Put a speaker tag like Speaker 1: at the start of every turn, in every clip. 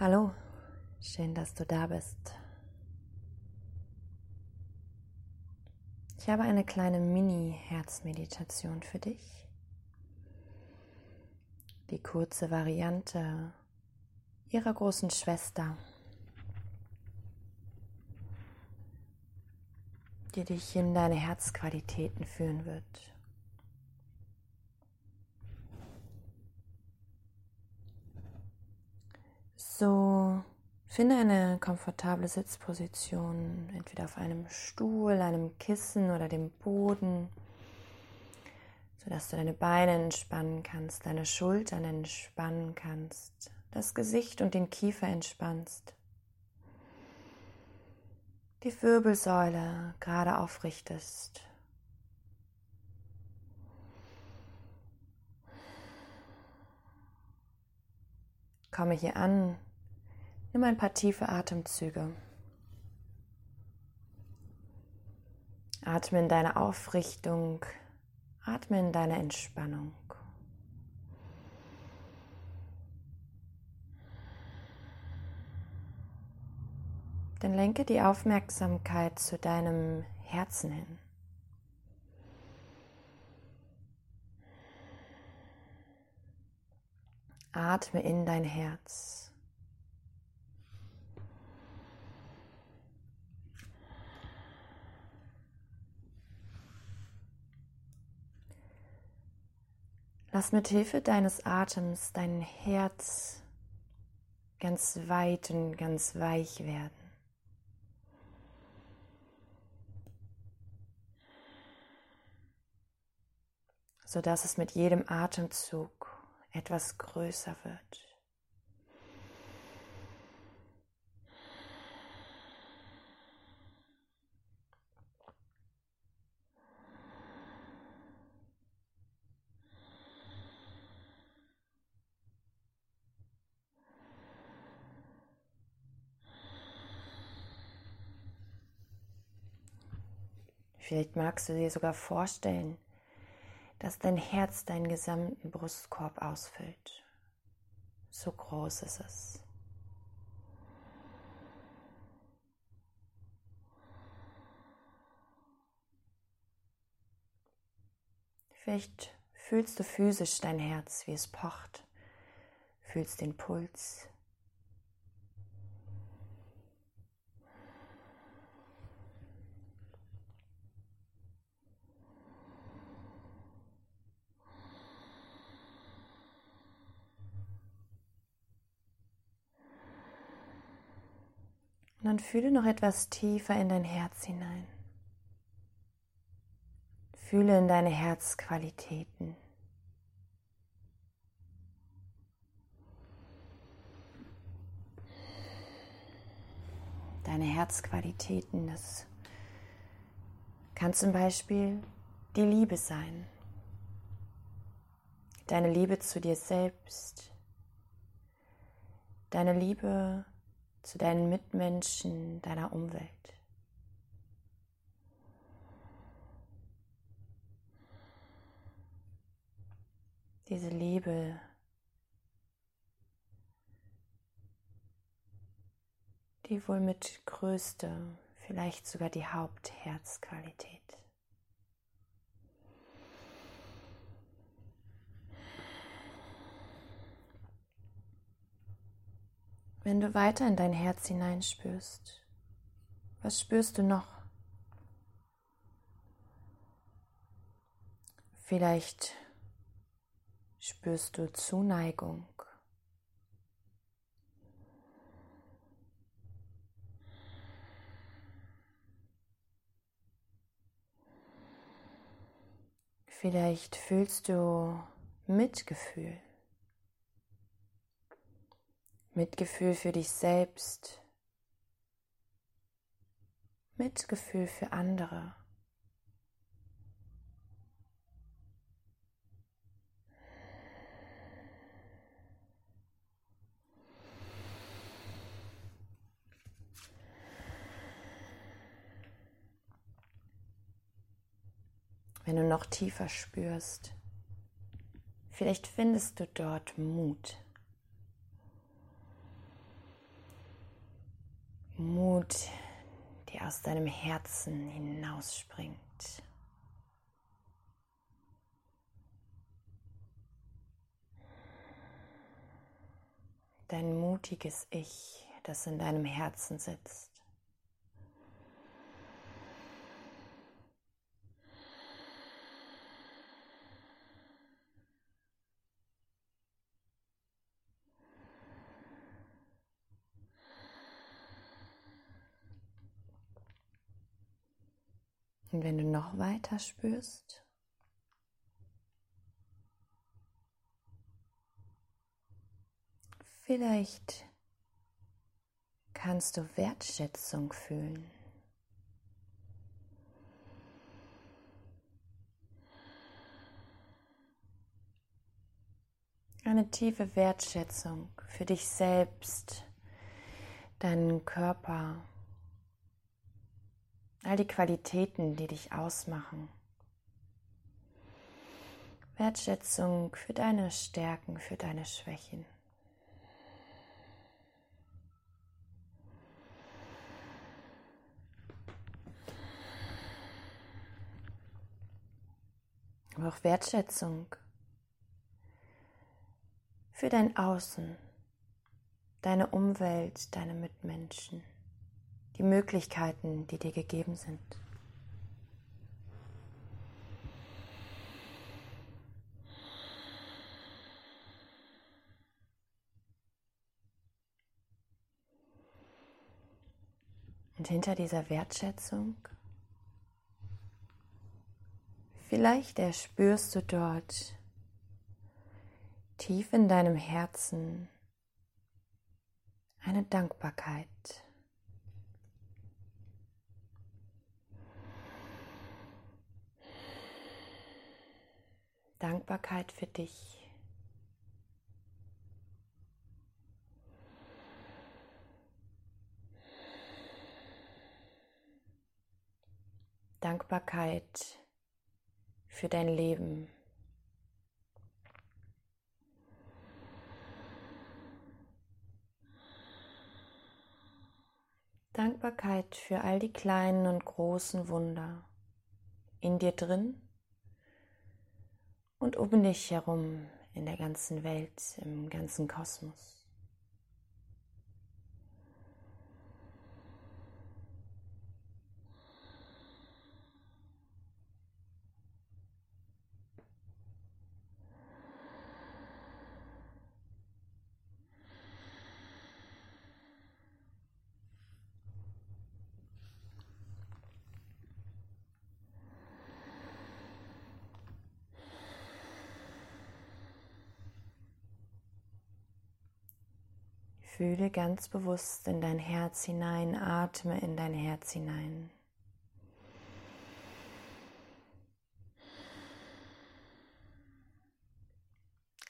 Speaker 1: Hallo, schön, dass du da bist. Ich habe eine kleine Mini-Herzmeditation für dich. Die kurze Variante ihrer großen Schwester, die dich in deine Herzqualitäten führen wird. So, finde eine komfortable Sitzposition, entweder auf einem Stuhl, einem Kissen oder dem Boden, sodass du deine Beine entspannen kannst, deine Schultern entspannen kannst, das Gesicht und den Kiefer entspannst, die Wirbelsäule gerade aufrichtest. Komme hier an, nimm ein paar tiefe Atemzüge. Atme in deine Aufrichtung, atme in deine Entspannung. Dann lenke die Aufmerksamkeit zu deinem Herzen hin. Atme in dein Herz. Lass mit Hilfe deines Atems dein Herz ganz weit und ganz weich werden. sodass es mit jedem Atemzug etwas größer wird. Vielleicht magst du dir sogar vorstellen, dass dein Herz deinen gesamten Brustkorb ausfüllt. So groß ist es. Vielleicht fühlst du physisch dein Herz, wie es pocht, fühlst den Puls, Und fühle noch etwas tiefer in dein Herz hinein. Fühle in deine Herzqualitäten. Deine Herzqualitäten, das kann zum Beispiel die Liebe sein. Deine Liebe zu dir selbst. Deine Liebe zu deinen Mitmenschen, deiner Umwelt. Diese Liebe, die wohl mit größter, vielleicht sogar die Hauptherzqualität. Wenn du weiter in dein Herz hineinspürst, was spürst du noch? Vielleicht spürst du Zuneigung. Vielleicht fühlst du Mitgefühl. Mitgefühl für dich selbst, Mitgefühl für andere. Wenn du noch tiefer spürst, vielleicht findest du dort Mut. Mut, die aus deinem Herzen hinausspringt. Dein mutiges Ich, das in deinem Herzen sitzt. Und wenn du noch weiter spürst, vielleicht kannst du Wertschätzung fühlen. Eine tiefe Wertschätzung für dich selbst, deinen Körper, all die Qualitäten, die dich ausmachen. Wertschätzung für deine Stärken, für deine Schwächen. Aber auch Wertschätzung für dein Außen, deine Umwelt, deine Mitmenschen die Möglichkeiten, die dir gegeben sind. Und hinter dieser Wertschätzung, vielleicht erspürst du dort tief in deinem Herzen eine Dankbarkeit. Dankbarkeit für dich. Dankbarkeit für dein Leben. Dankbarkeit für all die kleinen und großen Wunder in dir drin und um dich herum in der ganzen Welt, im ganzen Kosmos. Fühle ganz bewusst in dein Herz hinein, atme in dein Herz hinein.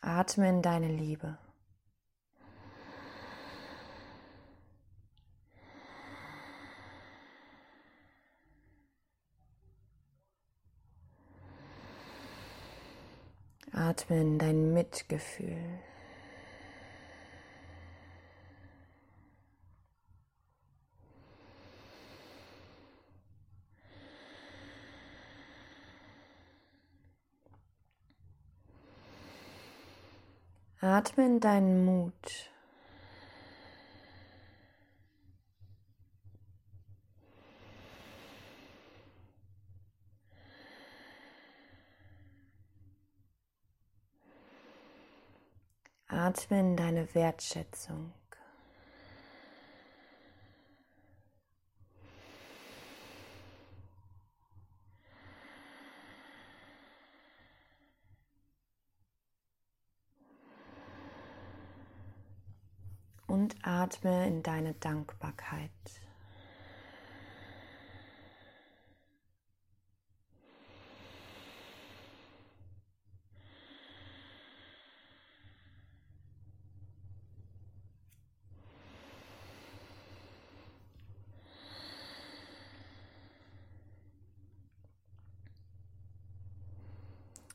Speaker 1: Atme in deine Liebe. Atme in dein Mitgefühl. Atme in deinen Mut. Atme in deine Wertschätzung. Und atme in deine Dankbarkeit.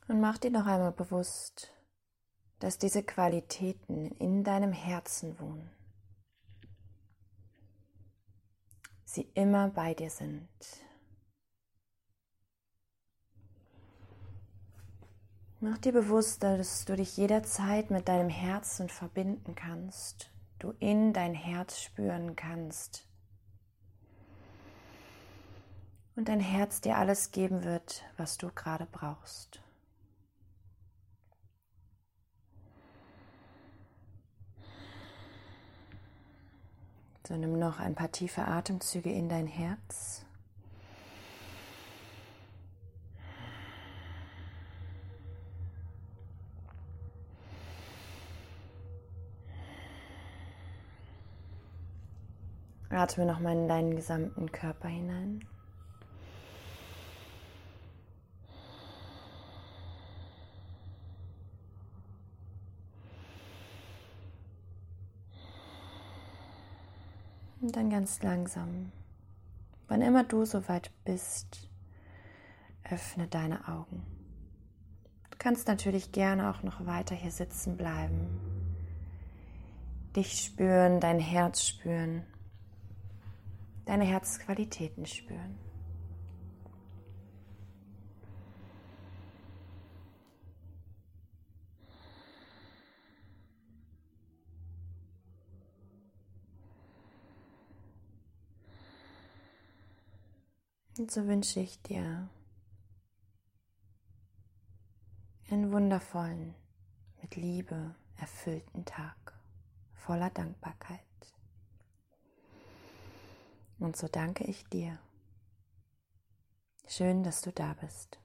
Speaker 1: Und mach dir noch einmal bewusst, dass diese Qualitäten in deinem Herzen wohnen. sie immer bei dir sind. Mach dir bewusst, dass du dich jederzeit mit deinem Herzen verbinden kannst, du in dein Herz spüren kannst und dein Herz dir alles geben wird, was du gerade brauchst. So nimm noch ein paar tiefe Atemzüge in dein Herz. Atme nochmal in deinen gesamten Körper hinein. Und dann ganz langsam, wann immer du soweit bist, öffne deine Augen. Du kannst natürlich gerne auch noch weiter hier sitzen bleiben. Dich spüren, dein Herz spüren deine Herzqualitäten spüren. Und so wünsche ich dir einen wundervollen, mit Liebe erfüllten Tag voller Dankbarkeit. Und so danke ich dir. Schön, dass du da bist.